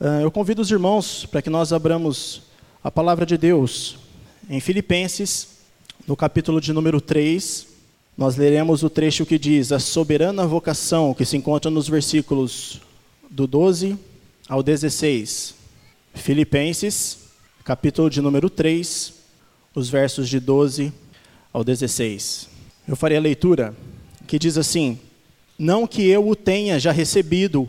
Uh, eu convido os irmãos para que nós abramos a palavra de Deus em Filipenses, no capítulo de número 3. Nós leremos o trecho que diz: A soberana vocação, que se encontra nos versículos do 12 ao 16. Filipenses, capítulo de número 3, os versos de 12 ao 16. Eu farei a leitura que diz assim: Não que eu o tenha já recebido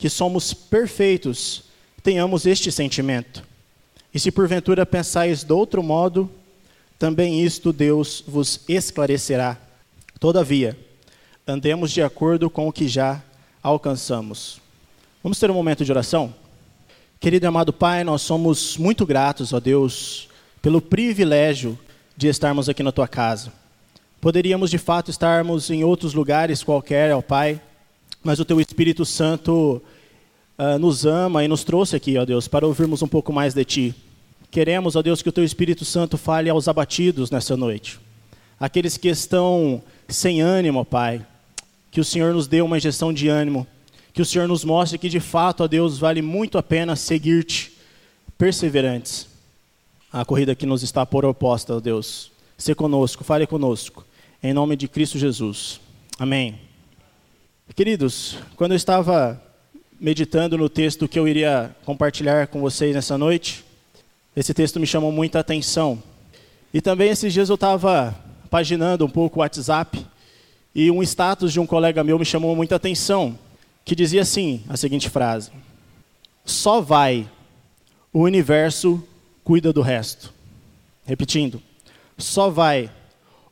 que somos perfeitos, tenhamos este sentimento. E se porventura pensais de outro modo, também isto Deus vos esclarecerá. Todavia, andemos de acordo com o que já alcançamos. Vamos ter um momento de oração? Querido e amado Pai, nós somos muito gratos, ó Deus, pelo privilégio de estarmos aqui na tua casa. Poderíamos de fato estarmos em outros lugares qualquer, ó Pai, mas o Teu Espírito Santo uh, nos ama e nos trouxe aqui, ó Deus, para ouvirmos um pouco mais de Ti. Queremos, ó Deus, que o Teu Espírito Santo fale aos abatidos nessa noite. Aqueles que estão sem ânimo, ó Pai. Que o Senhor nos dê uma injeção de ânimo. Que o Senhor nos mostre que, de fato, ó Deus, vale muito a pena seguir-te perseverantes. A corrida que nos está por oposta, ó Deus. Se conosco, fale conosco. Em nome de Cristo Jesus. Amém. Queridos, quando eu estava meditando no texto que eu iria compartilhar com vocês nessa noite, esse texto me chamou muita atenção. E também esses dias eu estava paginando um pouco o WhatsApp e um status de um colega meu me chamou muita atenção, que dizia assim, a seguinte frase: Só vai, o universo cuida do resto. Repetindo, só vai,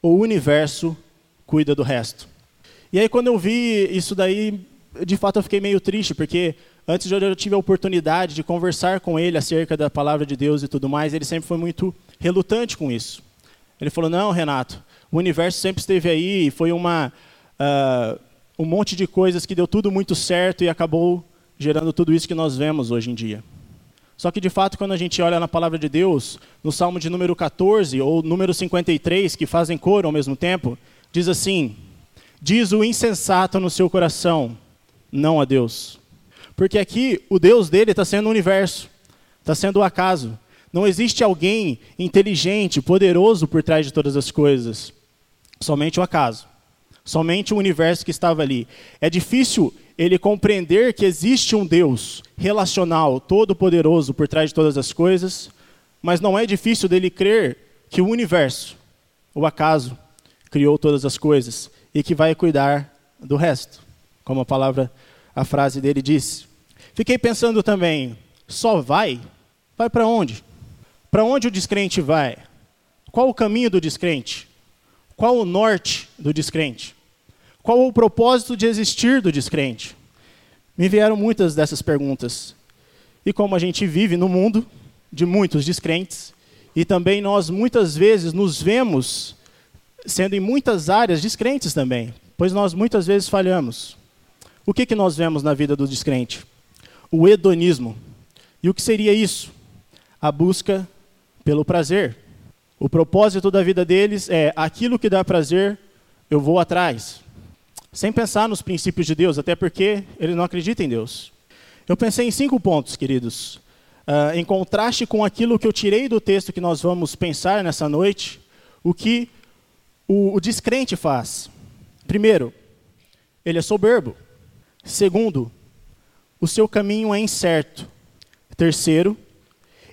o universo cuida do resto. E aí, quando eu vi isso daí, de fato eu fiquei meio triste, porque antes eu tive a oportunidade de conversar com ele acerca da palavra de Deus e tudo mais, ele sempre foi muito relutante com isso. Ele falou: Não, Renato, o universo sempre esteve aí, foi uma, uh, um monte de coisas que deu tudo muito certo e acabou gerando tudo isso que nós vemos hoje em dia. Só que, de fato, quando a gente olha na palavra de Deus, no Salmo de número 14 ou número 53, que fazem coro ao mesmo tempo, diz assim: Diz o insensato no seu coração, não a Deus. Porque aqui o Deus dele está sendo o universo, está sendo o acaso. Não existe alguém inteligente, poderoso por trás de todas as coisas. Somente o acaso. Somente o universo que estava ali. É difícil ele compreender que existe um Deus relacional, todo-poderoso por trás de todas as coisas, mas não é difícil dele crer que o universo, o acaso, criou todas as coisas e que vai cuidar do resto, como a palavra, a frase dele diz. Fiquei pensando também, só vai? Vai para onde? Para onde o descrente vai? Qual o caminho do descrente? Qual o norte do descrente? Qual o propósito de existir do descrente? Me vieram muitas dessas perguntas. E como a gente vive no mundo de muitos descrentes, e também nós muitas vezes nos vemos sendo em muitas áreas descrentes também, pois nós muitas vezes falhamos. O que, que nós vemos na vida do descrente? O hedonismo. E o que seria isso? A busca pelo prazer. O propósito da vida deles é aquilo que dá prazer, eu vou atrás. Sem pensar nos princípios de Deus, até porque eles não acreditam em Deus. Eu pensei em cinco pontos, queridos. Uh, em contraste com aquilo que eu tirei do texto que nós vamos pensar nessa noite, o que o, o descrente faz? Primeiro, ele é soberbo. Segundo, o seu caminho é incerto. Terceiro,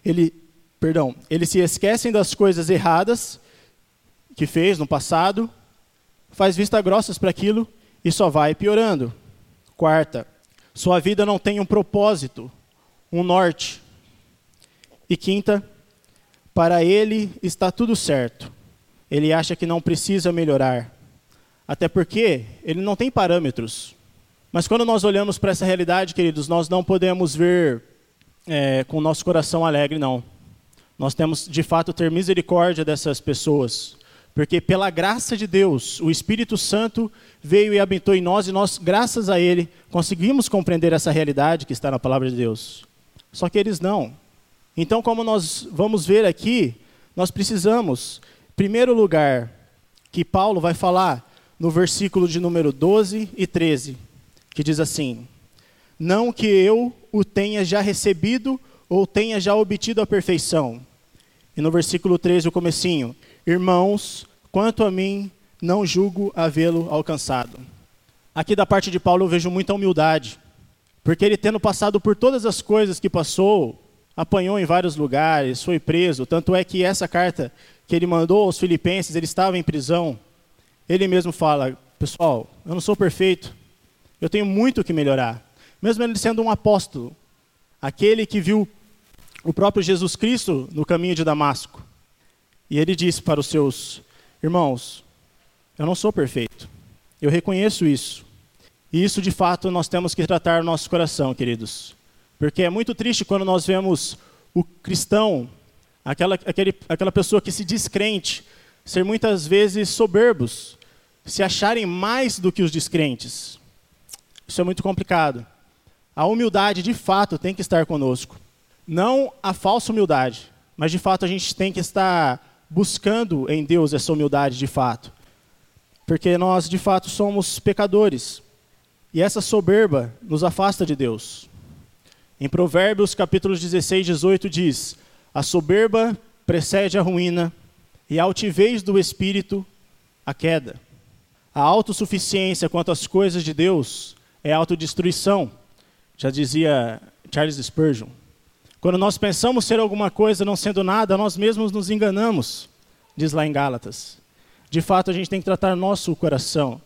ele, perdão, eles se esquecem das coisas erradas que fez no passado, faz vista grossas para aquilo e só vai piorando. Quarta, sua vida não tem um propósito, um norte. E quinta, para ele está tudo certo ele acha que não precisa melhorar. Até porque ele não tem parâmetros. Mas quando nós olhamos para essa realidade, queridos, nós não podemos ver é, com o nosso coração alegre, não. Nós temos, de fato, ter misericórdia dessas pessoas. Porque pela graça de Deus, o Espírito Santo veio e habitou em nós e nós, graças a Ele, conseguimos compreender essa realidade que está na palavra de Deus. Só que eles não. Então, como nós vamos ver aqui, nós precisamos, em primeiro lugar, que Paulo vai falar no versículo de número 12 e 13, que diz assim: Não que eu o tenha já recebido ou tenha já obtido a perfeição. E no versículo 13, o comecinho, Irmãos, quanto a mim, não julgo havê-lo alcançado. Aqui da parte de Paulo eu vejo muita humildade, porque ele tendo passado por todas as coisas que passou, apanhou em vários lugares, foi preso, tanto é que essa carta que ele mandou aos filipenses, ele estava em prisão, ele mesmo fala, pessoal, eu não sou perfeito, eu tenho muito que melhorar. Mesmo ele sendo um apóstolo, aquele que viu o próprio Jesus Cristo no caminho de Damasco. E ele disse para os seus irmãos: Eu não sou perfeito, eu reconheço isso. E isso, de fato, nós temos que tratar no nosso coração, queridos. Porque é muito triste quando nós vemos o cristão, aquela, aquele, aquela pessoa que se diz crente, ser muitas vezes soberbos, se acharem mais do que os descrentes. Isso é muito complicado. A humildade, de fato, tem que estar conosco. Não a falsa humildade, mas de fato a gente tem que estar buscando em Deus essa humildade de fato. Porque nós, de fato, somos pecadores. E essa soberba nos afasta de Deus. Em Provérbios, capítulos 16, 18, diz: A soberba precede a ruína, e a altivez do espírito, a queda. A autossuficiência quanto às coisas de Deus é autodestruição. Já dizia Charles Spurgeon. Quando nós pensamos ser alguma coisa não sendo nada, nós mesmos nos enganamos, diz lá em Gálatas. De fato, a gente tem que tratar nosso coração,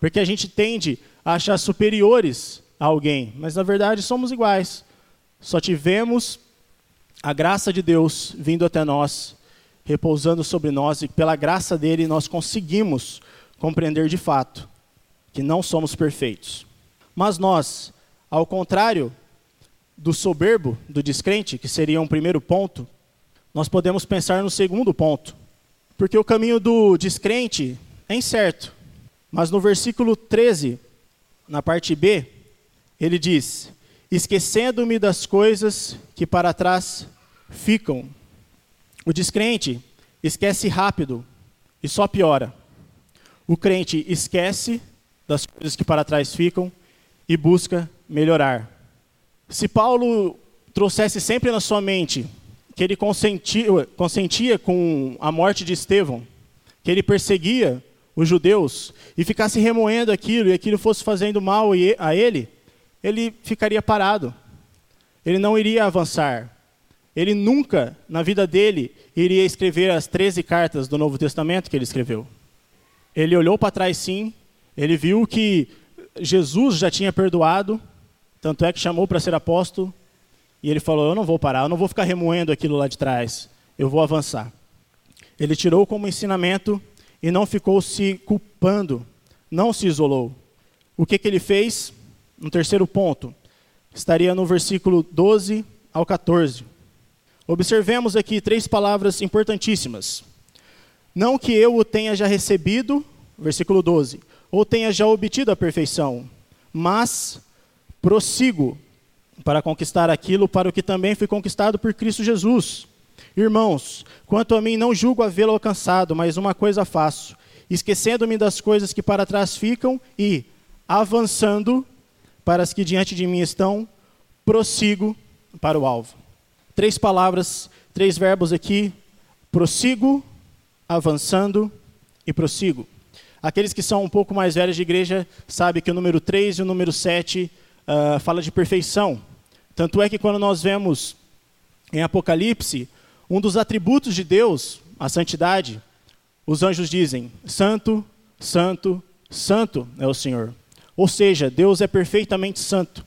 porque a gente tende a achar superiores a alguém, mas na verdade somos iguais. Só tivemos a graça de Deus vindo até nós, repousando sobre nós, e pela graça dele nós conseguimos compreender de fato que não somos perfeitos. Mas nós, ao contrário do soberbo, do descrente, que seria um primeiro ponto, nós podemos pensar no segundo ponto. Porque o caminho do descrente é incerto. Mas no versículo 13, na parte B, ele diz: Esquecendo-me das coisas que para trás ficam. O descrente esquece rápido e só piora. O crente esquece das coisas que para trás ficam e busca melhorar. Se Paulo trouxesse sempre na sua mente que ele consentia, consentia com a morte de Estevão, que ele perseguia os judeus e ficasse remoendo aquilo e aquilo fosse fazendo mal a ele, ele ficaria parado. Ele não iria avançar. Ele nunca, na vida dele, iria escrever as 13 cartas do Novo Testamento que ele escreveu. Ele olhou para trás sim, ele viu que Jesus já tinha perdoado, tanto é que chamou para ser apóstolo e ele falou: Eu não vou parar, eu não vou ficar remoendo aquilo lá de trás, eu vou avançar. Ele tirou como ensinamento e não ficou se culpando, não se isolou. O que, que ele fez? No terceiro ponto, estaria no versículo 12 ao 14. Observemos aqui três palavras importantíssimas. Não que eu o tenha já recebido, versículo 12, ou tenha já obtido a perfeição, mas prossigo para conquistar aquilo para o que também fui conquistado por Cristo Jesus. Irmãos, quanto a mim, não julgo havê-lo alcançado, mas uma coisa faço, esquecendo-me das coisas que para trás ficam e, avançando para as que diante de mim estão, prossigo para o alvo. Três palavras, três verbos aqui: prossigo, avançando e prossigo. Aqueles que são um pouco mais velhos de igreja sabem que o número 3 e o número 7 uh, fala de perfeição. Tanto é que quando nós vemos em Apocalipse, um dos atributos de Deus, a santidade, os anjos dizem: Santo, Santo, Santo é o Senhor. Ou seja, Deus é perfeitamente santo.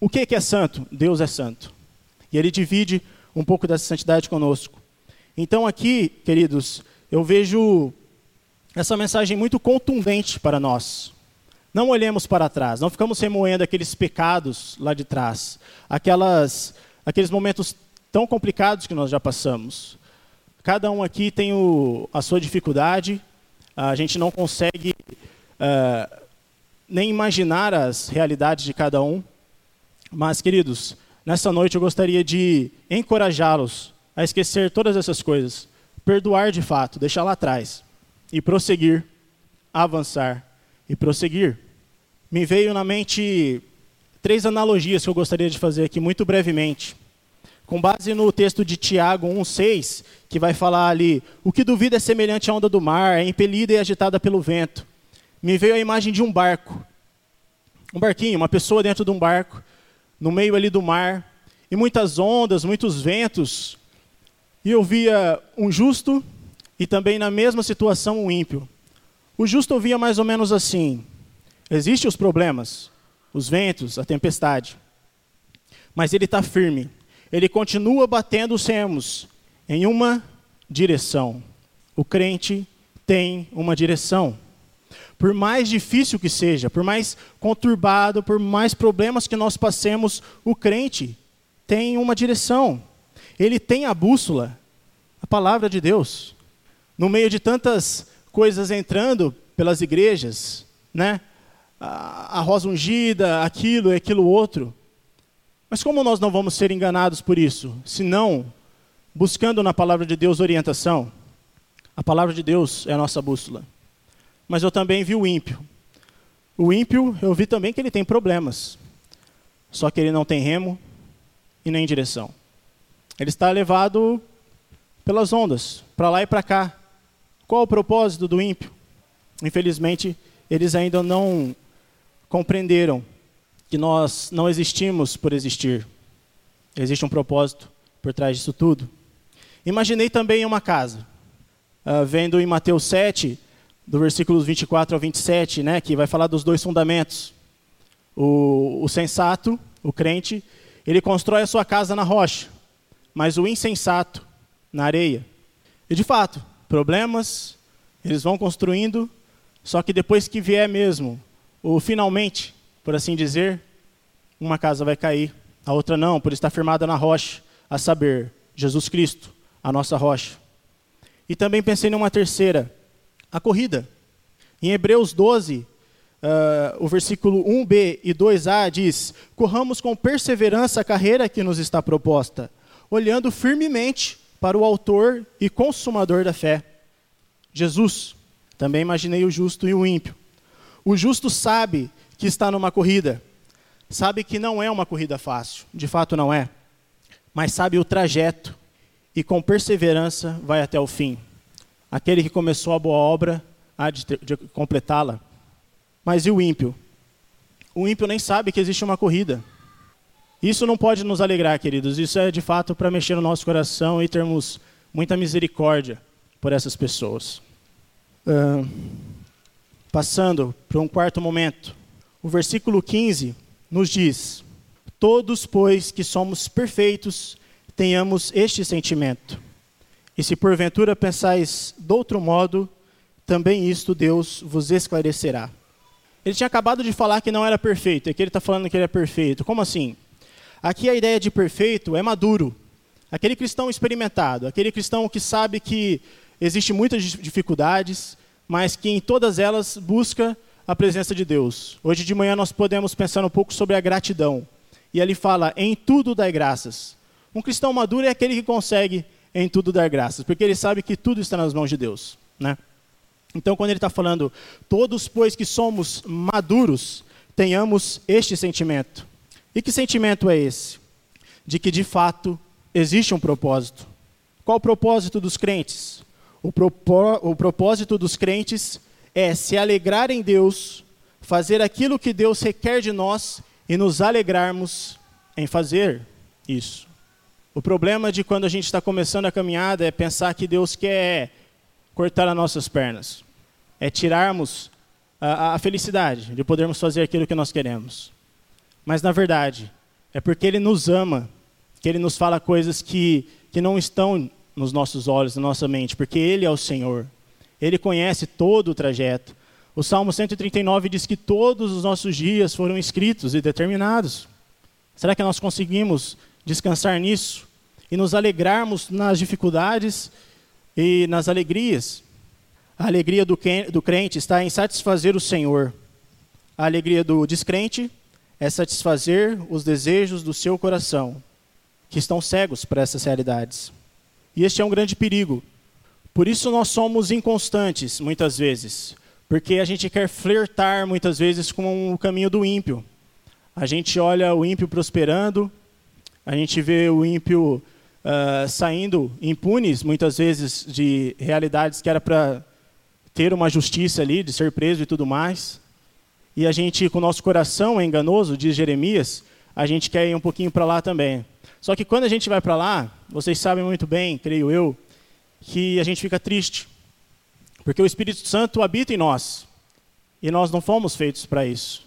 O que é santo? Deus é santo. E ele divide um pouco dessa santidade conosco. Então, aqui, queridos, eu vejo essa mensagem muito contundente para nós. Não olhemos para trás, não ficamos remoendo aqueles pecados lá de trás, aquelas aqueles momentos tão complicados que nós já passamos. Cada um aqui tem o, a sua dificuldade, a gente não consegue uh, nem imaginar as realidades de cada um. Mas, queridos, nessa noite eu gostaria de encorajá-los a esquecer todas essas coisas, perdoar de fato, deixar lá atrás e prosseguir, avançar e prosseguir. Me veio na mente três analogias que eu gostaria de fazer aqui muito brevemente. Com base no texto de Tiago 1,6, que vai falar ali: o que duvida é semelhante à onda do mar, é impelida e agitada pelo vento. Me veio a imagem de um barco. Um barquinho, uma pessoa dentro de um barco, no meio ali do mar, e muitas ondas, muitos ventos. E eu via um justo e também na mesma situação um ímpio. O justo ouvia mais ou menos assim: existem os problemas, os ventos, a tempestade. Mas ele está firme. Ele continua batendo os remos em uma direção. O crente tem uma direção. Por mais difícil que seja, por mais conturbado, por mais problemas que nós passemos, o crente tem uma direção. Ele tem a bússola, a palavra de Deus. No meio de tantas coisas entrando pelas igrejas, né? a, rosa ungida, aquilo e aquilo outro. Mas como nós não vamos ser enganados por isso? Se não, buscando na palavra de Deus orientação. A palavra de Deus é a nossa bússola. Mas eu também vi o ímpio. O ímpio, eu vi também que ele tem problemas. Só que ele não tem remo e nem direção. Ele está levado pelas ondas, para lá e para cá. Qual o propósito do ímpio? Infelizmente, eles ainda não compreenderam que nós não existimos por existir. Existe um propósito por trás disso tudo. Imaginei também uma casa, uh, vendo em Mateus 7, do versículos 24 ao 27, né, que vai falar dos dois fundamentos. O, o sensato, o crente, ele constrói a sua casa na rocha, mas o insensato na areia. E de fato, problemas, eles vão construindo, só que depois que vier mesmo o finalmente, por assim dizer, uma casa vai cair, a outra não, por estar firmada na rocha, a saber, Jesus Cristo, a nossa rocha. E também pensei numa terceira, a corrida. Em Hebreus 12, uh, ah, o versículo 1b e 2a diz: Corramos com perseverança a carreira que nos está proposta, olhando firmemente para o Autor e Consumador da fé, Jesus. Também imaginei o justo e o ímpio. O justo sabe que está numa corrida, sabe que não é uma corrida fácil, de fato não é, mas sabe o trajeto e com perseverança vai até o fim. Aquele que começou a boa obra há de, de completá-la. Mas e o ímpio? O ímpio nem sabe que existe uma corrida. Isso não pode nos alegrar, queridos. Isso é de fato para mexer no nosso coração e termos muita misericórdia por essas pessoas. Uh, Passando para um quarto momento, o versículo 15 nos diz: Todos, pois, que somos perfeitos, tenhamos este sentimento. E se porventura pensais de outro modo, também isto Deus vos esclarecerá. Ele tinha acabado de falar que não era perfeito, e aqui ele está falando que ele é perfeito. Como assim? Aqui a ideia de perfeito é maduro. Aquele cristão experimentado, aquele cristão que sabe que existem muitas dificuldades, mas que em todas elas busca a presença de Deus. Hoje de manhã nós podemos pensar um pouco sobre a gratidão. E ele fala: em tudo dai graças. Um cristão maduro é aquele que consegue em tudo dar graças, porque ele sabe que tudo está nas mãos de Deus. Né? Então, quando ele está falando, todos, pois que somos maduros, tenhamos este sentimento. E que sentimento é esse? De que de fato existe um propósito. Qual o propósito dos crentes? O, o propósito dos crentes é se alegrar em Deus, fazer aquilo que Deus requer de nós e nos alegrarmos em fazer isso. O problema de quando a gente está começando a caminhada é pensar que Deus quer cortar as nossas pernas, é tirarmos a, a felicidade de podermos fazer aquilo que nós queremos. Mas na verdade, é porque Ele nos ama, que Ele nos fala coisas que, que não estão nos nossos olhos, na nossa mente, porque Ele é o Senhor. Ele conhece todo o trajeto. O Salmo 139 diz que todos os nossos dias foram escritos e determinados. Será que nós conseguimos descansar nisso e nos alegrarmos nas dificuldades e nas alegrias. A alegria do crente está em satisfazer o Senhor. A alegria do descrente é satisfazer os desejos do seu coração, que estão cegos para essas realidades. E este é um grande perigo. Por isso nós somos inconstantes, muitas vezes, porque a gente quer flertar, muitas vezes, com o caminho do ímpio. A gente olha o ímpio prosperando, a gente vê o ímpio uh, saindo impunes, muitas vezes, de realidades que era para ter uma justiça ali, de ser preso e tudo mais. E a gente, com o nosso coração é enganoso, diz Jeremias, a gente quer ir um pouquinho para lá também. Só que quando a gente vai para lá, vocês sabem muito bem, creio eu, que a gente fica triste. Porque o Espírito Santo habita em nós. E nós não fomos feitos para isso.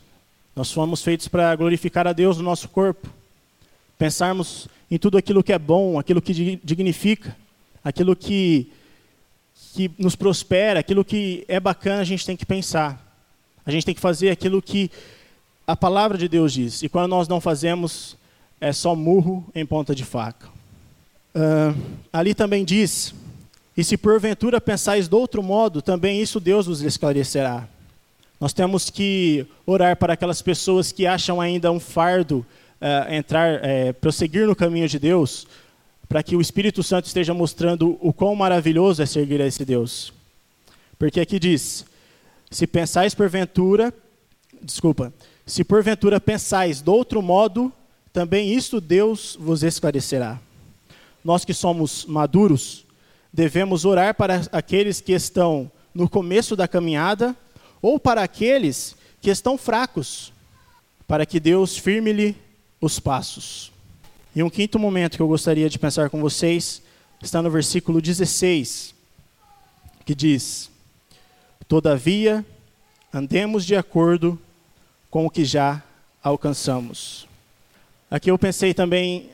Nós fomos feitos para glorificar a Deus no nosso corpo. Pensarmos em tudo aquilo que é bom, aquilo que dignifica, aquilo que, que nos prospera, aquilo que é bacana, a gente tem que pensar. A gente tem que fazer aquilo que a palavra de Deus diz. E quando nós não fazemos, é só murro em ponta de faca. Uh, ali também diz: E se porventura pensais de outro modo, também isso Deus vos esclarecerá. Nós temos que orar para aquelas pessoas que acham ainda um fardo uh, entrar, uh, prosseguir no caminho de Deus, para que o Espírito Santo esteja mostrando o quão maravilhoso é seguir a esse Deus. Porque aqui diz: se pensais porventura, desculpa, se porventura pensais de outro modo, também isto Deus vos esclarecerá. Nós que somos maduros, devemos orar para aqueles que estão no começo da caminhada ou para aqueles que estão fracos, para que Deus firme-lhe os passos. E um quinto momento que eu gostaria de pensar com vocês está no versículo 16, que diz: Todavia, andemos de acordo com o que já alcançamos. Aqui eu pensei também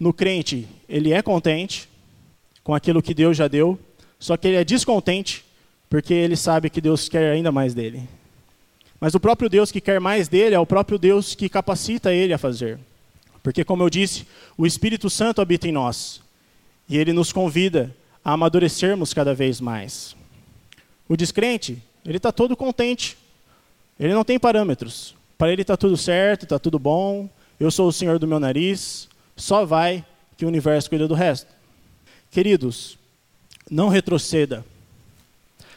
no crente, ele é contente com aquilo que Deus já deu, só que ele é descontente porque ele sabe que Deus quer ainda mais dele. Mas o próprio Deus que quer mais dele é o próprio Deus que capacita ele a fazer. Porque, como eu disse, o Espírito Santo habita em nós e ele nos convida a amadurecermos cada vez mais. O descrente, ele está todo contente. Ele não tem parâmetros. Para ele está tudo certo, está tudo bom. Eu sou o senhor do meu nariz. Só vai que o universo cuida do resto. Queridos, não retroceda.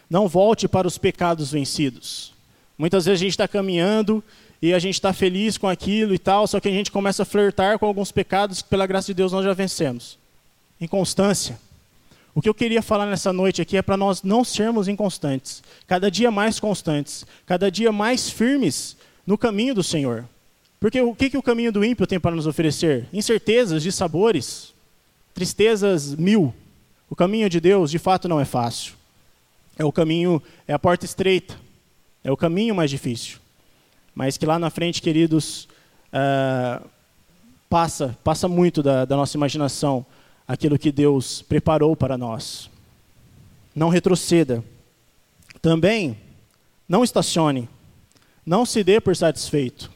Não volte para os pecados vencidos. Muitas vezes a gente está caminhando e a gente está feliz com aquilo e tal, só que a gente começa a flertar com alguns pecados que, pela graça de Deus, nós já vencemos. Inconstância. O que eu queria falar nessa noite aqui é para nós não sermos inconstantes, cada dia mais constantes, cada dia mais firmes no caminho do Senhor. Porque o que, que o caminho do ímpio tem para nos oferecer? Incertezas, de sabores, tristezas mil. O caminho de Deus, de fato, não é fácil. É o caminho, é a porta estreita. É o caminho mais difícil. Mas que lá na frente, queridos, uh, passa, passa muito da, da nossa imaginação aquilo que Deus preparou para nós. Não retroceda. Também, não estacione. Não se dê por satisfeito.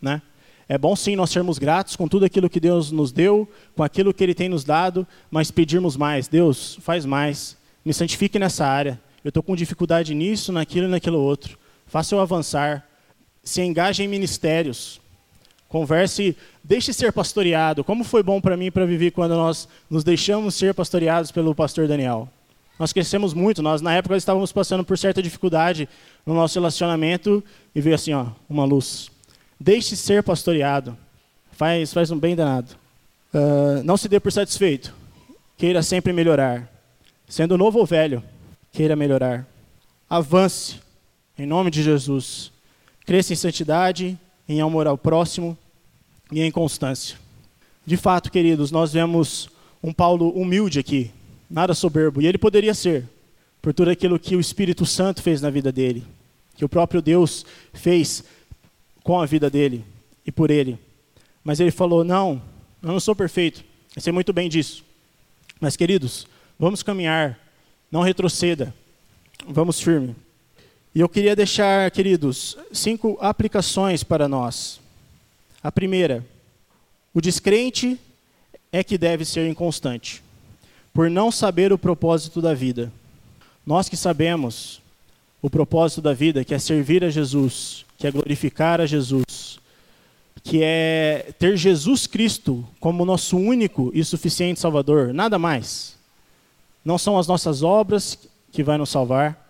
Né? É bom sim nós sermos gratos com tudo aquilo que Deus nos deu, com aquilo que Ele tem nos dado, mas pedirmos mais. Deus, faz mais. Me santifique nessa área. Eu estou com dificuldade nisso, naquilo e naquilo outro faça eu avançar, se engaje em ministérios, converse, deixe ser pastoreado. Como foi bom para mim para viver quando nós nos deixamos ser pastoreados pelo pastor Daniel. Nós crescemos muito, nós na época estávamos passando por certa dificuldade no nosso relacionamento e veio assim, ó, uma luz. Deixe ser pastoreado. Faz, faz um bem danado. Uh, não se dê por satisfeito. Queira sempre melhorar. Sendo novo ou velho, queira melhorar. Avance. Em nome de Jesus. Cresça em santidade, em amor ao próximo e em constância. De fato, queridos, nós vemos um Paulo humilde aqui, nada soberbo, e ele poderia ser, por tudo aquilo que o Espírito Santo fez na vida dele, que o próprio Deus fez com a vida dele e por ele. Mas ele falou: Não, eu não sou perfeito, eu sei muito bem disso. Mas, queridos, vamos caminhar, não retroceda, vamos firme. E eu queria deixar, queridos, cinco aplicações para nós. A primeira, o descrente é que deve ser inconstante, por não saber o propósito da vida. Nós que sabemos o propósito da vida, que é servir a Jesus, que é glorificar a Jesus, que é ter Jesus Cristo como nosso único e suficiente Salvador, nada mais. Não são as nossas obras que vai nos salvar,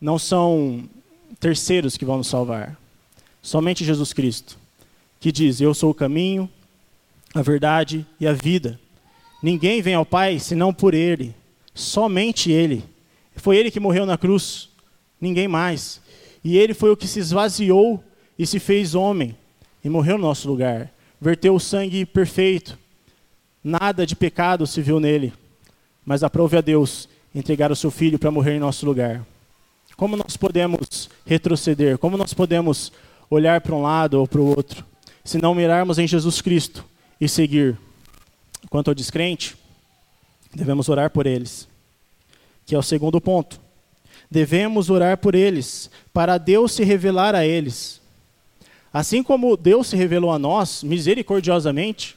não são terceiros que vão nos salvar. Somente Jesus Cristo, que diz: Eu sou o caminho, a verdade e a vida. Ninguém vem ao Pai senão por Ele, somente Ele. Foi Ele que morreu na cruz, ninguém mais. E Ele foi o que se esvaziou e se fez homem e morreu no nosso lugar. Verteu o sangue perfeito. Nada de pecado se viu nele. Mas aprove a Deus entregar o seu filho para morrer em nosso lugar. Como nós podemos retroceder? Como nós podemos olhar para um lado ou para o outro? Se não mirarmos em Jesus Cristo e seguir. Quanto ao descrente, devemos orar por eles, que é o segundo ponto. Devemos orar por eles, para Deus se revelar a eles. Assim como Deus se revelou a nós, misericordiosamente,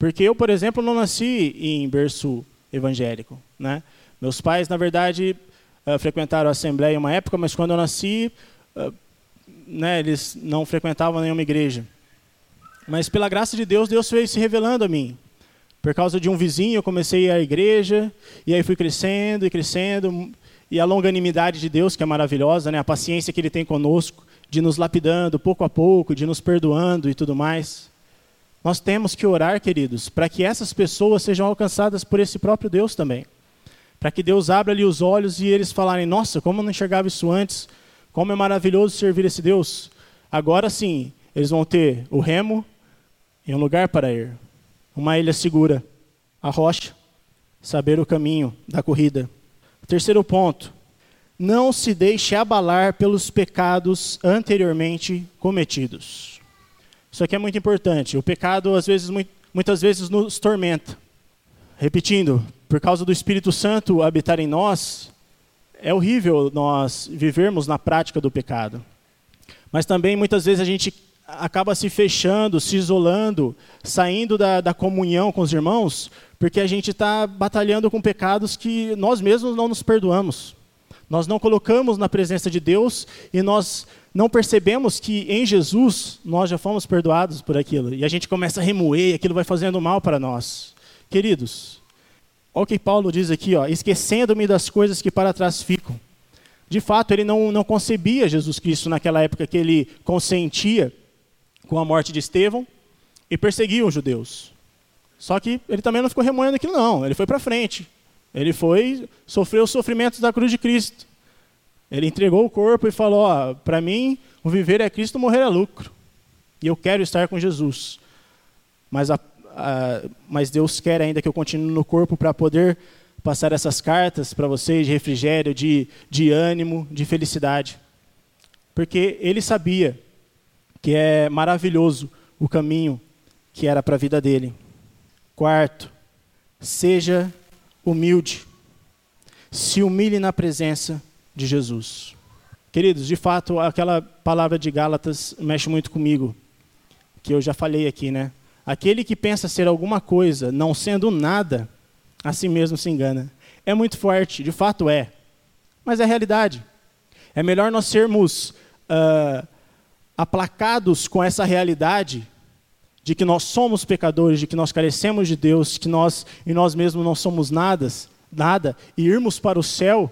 porque eu, por exemplo, não nasci em berço evangélico. Né? Meus pais, na verdade, uh, frequentaram a Assembleia em uma época, mas quando eu nasci, uh, né, eles não frequentavam nenhuma igreja. Mas pela graça de Deus, Deus veio se revelando a mim. Por causa de um vizinho, eu comecei a igreja, e aí fui crescendo e crescendo, e a longanimidade de Deus, que é maravilhosa, né? a paciência que Ele tem conosco, de nos lapidando pouco a pouco, de nos perdoando e tudo mais. Nós temos que orar, queridos, para que essas pessoas sejam alcançadas por esse próprio Deus também. Para que Deus abra ali os olhos e eles falarem: Nossa, como eu não enxergava isso antes, como é maravilhoso servir esse Deus. Agora sim, eles vão ter o remo e um lugar para ir, uma ilha segura, a rocha, saber o caminho da corrida. Terceiro ponto, não se deixe abalar pelos pecados anteriormente cometidos. Isso aqui é muito importante. O pecado, às vezes, muitas vezes, nos tormenta. Repetindo, por causa do Espírito Santo habitar em nós, é horrível nós vivermos na prática do pecado. Mas também, muitas vezes, a gente acaba se fechando, se isolando, saindo da, da comunhão com os irmãos, porque a gente está batalhando com pecados que nós mesmos não nos perdoamos. Nós não colocamos na presença de Deus e nós não percebemos que em Jesus nós já fomos perdoados por aquilo. E a gente começa a remoer, aquilo vai fazendo mal para nós. Queridos, olha o que Paulo diz aqui, ó, esquecendo-me das coisas que para trás ficam. De fato, ele não, não concebia Jesus Cristo naquela época que ele consentia com a morte de Estevão e perseguia os judeus. Só que ele também não ficou remoendo aquilo, não. Ele foi para frente. Ele foi, sofreu os sofrimentos da cruz de Cristo. Ele entregou o corpo e falou: para mim, o viver é Cristo, morrer é lucro. E eu quero estar com Jesus. Mas, a, a, mas Deus quer ainda que eu continue no corpo para poder passar essas cartas para vocês de refrigério, de, de ânimo, de felicidade. Porque ele sabia que é maravilhoso o caminho que era para a vida dele. Quarto, seja humilde. Se humilhe na presença de Jesus. Queridos, de fato, aquela palavra de Gálatas mexe muito comigo, que eu já falei aqui, né? Aquele que pensa ser alguma coisa, não sendo nada, a si mesmo se engana. É muito forte, de fato é. Mas é realidade. É melhor nós sermos uh, aplacados com essa realidade de que nós somos pecadores, de que nós carecemos de Deus, que nós e nós mesmos não somos nada, nada, e irmos para o céu,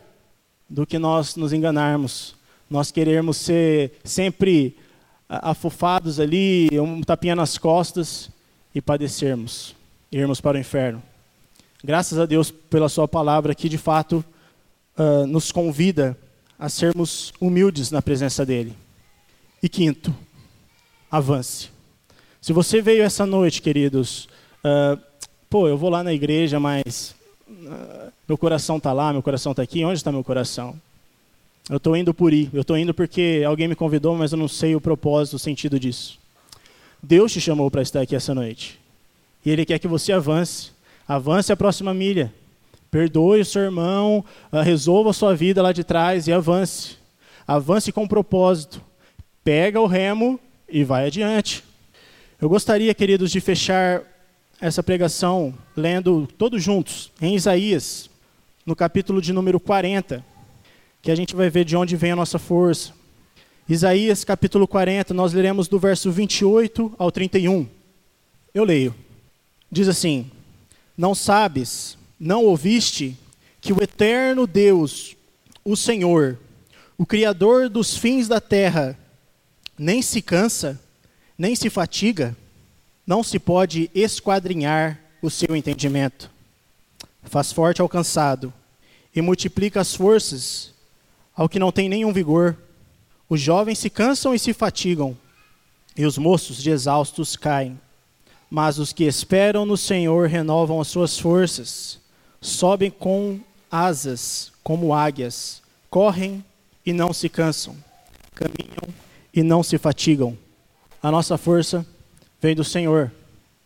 do que nós nos enganarmos. Nós queremos ser sempre afofados ali, um tapinha nas costas e padecermos, irmos para o inferno. Graças a Deus pela Sua palavra que de fato uh, nos convida a sermos humildes na presença dEle. E quinto, avance. Se você veio essa noite, queridos, uh, pô, eu vou lá na igreja, mas uh, meu coração está lá, meu coração está aqui, onde está meu coração? Eu estou indo por ir, eu estou indo porque alguém me convidou, mas eu não sei o propósito, o sentido disso. Deus te chamou para estar aqui essa noite. E Ele quer que você avance. Avance a próxima milha. Perdoe o seu irmão, uh, resolva a sua vida lá de trás e avance. Avance com propósito. Pega o remo e vai adiante. Eu gostaria, queridos, de fechar essa pregação lendo todos juntos em Isaías, no capítulo de número 40, que a gente vai ver de onde vem a nossa força. Isaías capítulo 40, nós leremos do verso 28 ao 31. Eu leio. Diz assim: Não sabes, não ouviste que o eterno Deus, o Senhor, o Criador dos fins da terra, nem se cansa, nem se fatiga, não se pode esquadrinhar o seu entendimento. Faz forte ao cansado e multiplica as forças ao que não tem nenhum vigor. Os jovens se cansam e se fatigam, e os moços de exaustos caem. Mas os que esperam no Senhor renovam as suas forças, sobem com asas como águias, correm e não se cansam, caminham e não se fatigam. A nossa força vem do Senhor.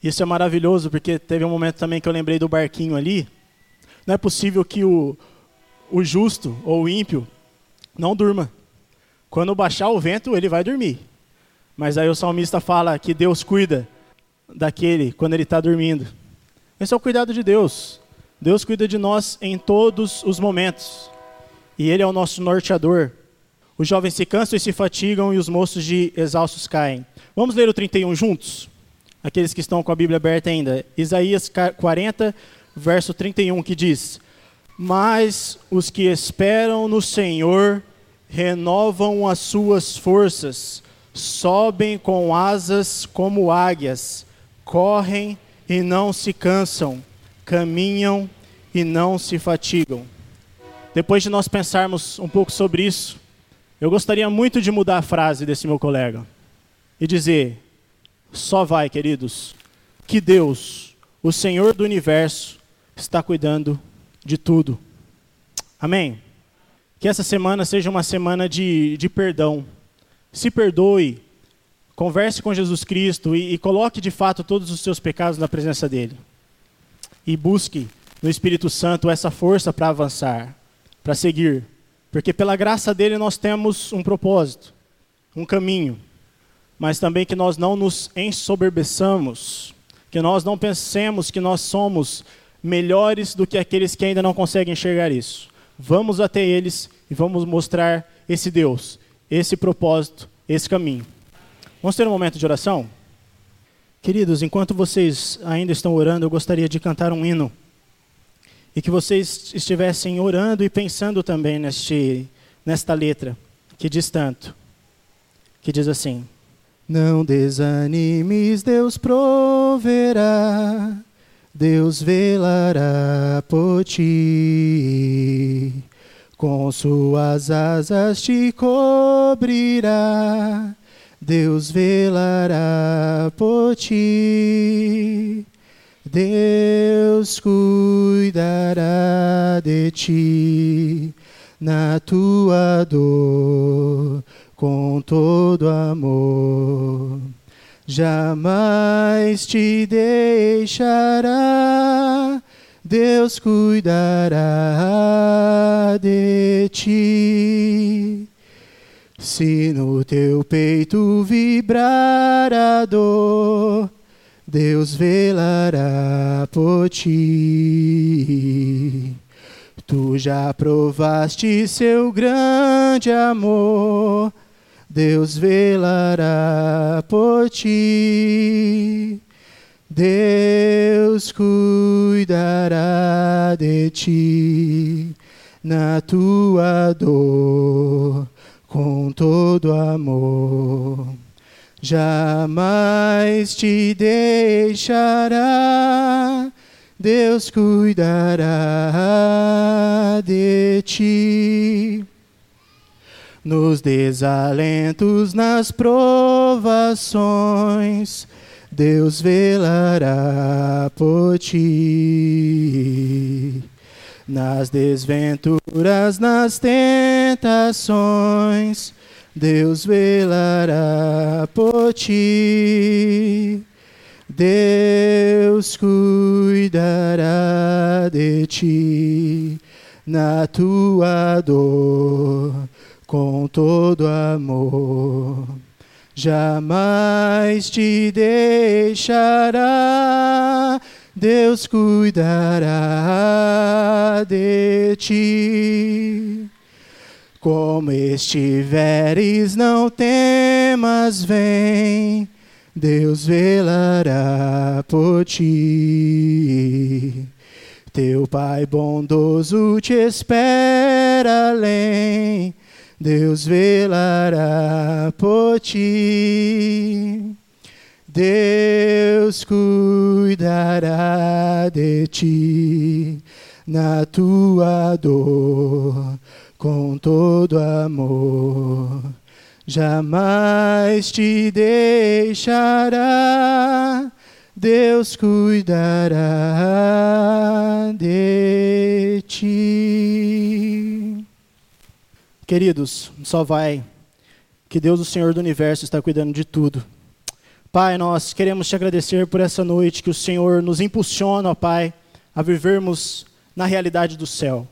Isso é maravilhoso porque teve um momento também que eu lembrei do barquinho ali. Não é possível que o, o justo ou o ímpio não durma. Quando baixar o vento, ele vai dormir. Mas aí o salmista fala que Deus cuida daquele quando ele está dormindo. Esse é o cuidado de Deus. Deus cuida de nós em todos os momentos. E Ele é o nosso norteador. Os jovens se cansam e se fatigam, e os moços de exaustos caem. Vamos ler o 31 juntos? Aqueles que estão com a Bíblia aberta ainda. Isaías 40, verso 31, que diz: Mas os que esperam no Senhor renovam as suas forças, sobem com asas como águias, correm e não se cansam caminham e não se fatigam. Depois de nós pensarmos um pouco sobre isso, eu gostaria muito de mudar a frase desse meu colega e dizer: só vai, queridos, que Deus, o Senhor do universo, está cuidando de tudo. Amém? Que essa semana seja uma semana de, de perdão. Se perdoe, converse com Jesus Cristo e, e coloque de fato todos os seus pecados na presença dEle e busque no Espírito Santo essa força para avançar, para seguir. Porque pela graça dele nós temos um propósito, um caminho. Mas também que nós não nos ensoberbeçamos, que nós não pensemos que nós somos melhores do que aqueles que ainda não conseguem enxergar isso. Vamos até eles e vamos mostrar esse Deus, esse propósito, esse caminho. Vamos ter um momento de oração? Queridos, enquanto vocês ainda estão orando, eu gostaria de cantar um hino. E que vocês estivessem orando e pensando também neste, nesta letra, que diz tanto. Que diz assim: Não desanimes, Deus proverá, Deus velará por ti. Com suas asas te cobrirá Deus velará por ti. Deus cuidará de ti na tua dor com todo amor. Jamais te deixará, Deus cuidará de ti. Se no teu peito vibrar a dor, Deus velará por ti. Tu já provaste seu grande amor, Deus velará por ti. Deus cuidará de ti na tua dor com todo amor. Jamais te deixará, Deus cuidará de ti. Nos desalentos, nas provações, Deus velará por ti nas desventuras, nas tentações, Deus velará por ti. Deus cuidará de ti na tua dor com todo amor. jamais te deixará. Deus cuidará de ti. Como estiveres, não temas, vem, Deus velará por ti. Teu Pai bondoso te espera além, Deus velará por ti. Deus cuidará de ti na tua dor com todo amor. Jamais te deixará, Deus cuidará de ti. Queridos, só vai que Deus, o Senhor do universo, está cuidando de tudo. Pai, nós queremos te agradecer por essa noite que o Senhor nos impulsiona, ó Pai, a vivermos na realidade do céu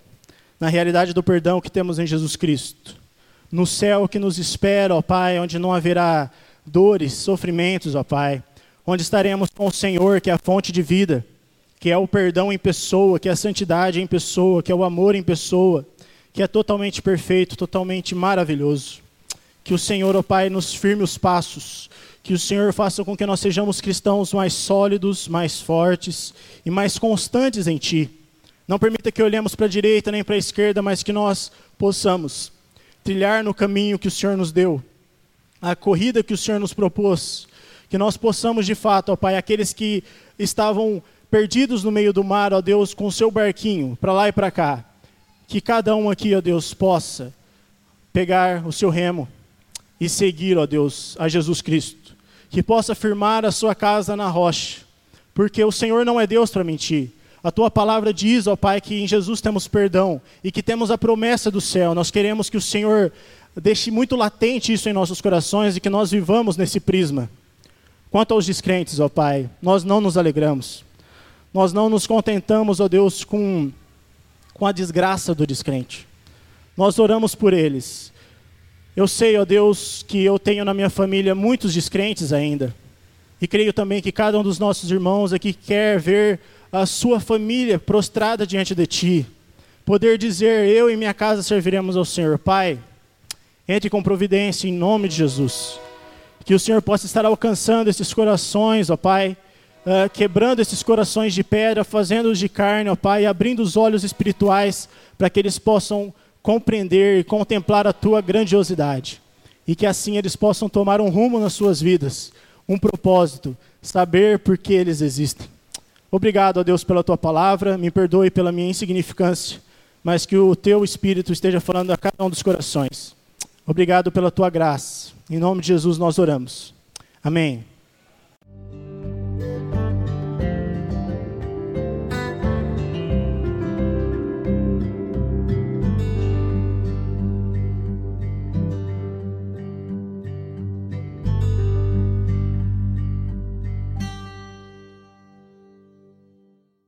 na realidade do perdão que temos em Jesus Cristo. No céu que nos espera, ó Pai, onde não haverá dores, sofrimentos, ó Pai. Onde estaremos com o Senhor, que é a fonte de vida, que é o perdão em pessoa, que é a santidade em pessoa, que é o amor em pessoa, que é totalmente perfeito, totalmente maravilhoso. Que o Senhor, ó Pai, nos firme os passos, que o Senhor faça com que nós sejamos cristãos mais sólidos, mais fortes e mais constantes em Ti. Não permita que olhemos para a direita nem para a esquerda, mas que nós possamos trilhar no caminho que o Senhor nos deu, a corrida que o Senhor nos propôs, que nós possamos de fato, ó Pai, aqueles que estavam perdidos no meio do mar, ó Deus, com o seu barquinho, para lá e para cá, que cada um aqui, ó Deus, possa pegar o seu remo e seguir, ó Deus, a Jesus Cristo, que possa firmar a sua casa na rocha, porque o Senhor não é Deus para mentir. A tua palavra diz, ó Pai, que em Jesus temos perdão e que temos a promessa do céu. Nós queremos que o Senhor deixe muito latente isso em nossos corações e que nós vivamos nesse prisma. Quanto aos descrentes, ó Pai, nós não nos alegramos. Nós não nos contentamos, ó Deus, com, com a desgraça do descrente. Nós oramos por eles. Eu sei, ó Deus, que eu tenho na minha família muitos descrentes ainda. E creio também que cada um dos nossos irmãos aqui quer ver a sua família prostrada diante de ti. Poder dizer, eu e minha casa serviremos ao Senhor. Pai, entre com providência em nome de Jesus. Que o Senhor possa estar alcançando esses corações, ó Pai, uh, quebrando esses corações de pedra, fazendo-os de carne, ó Pai, abrindo os olhos espirituais para que eles possam compreender e contemplar a tua grandiosidade. E que assim eles possam tomar um rumo nas suas vidas, um propósito, saber por que eles existem. Obrigado, a Deus, pela tua palavra. Me perdoe pela minha insignificância, mas que o teu Espírito esteja falando a cada um dos corações. Obrigado pela tua graça. Em nome de Jesus nós oramos. Amém.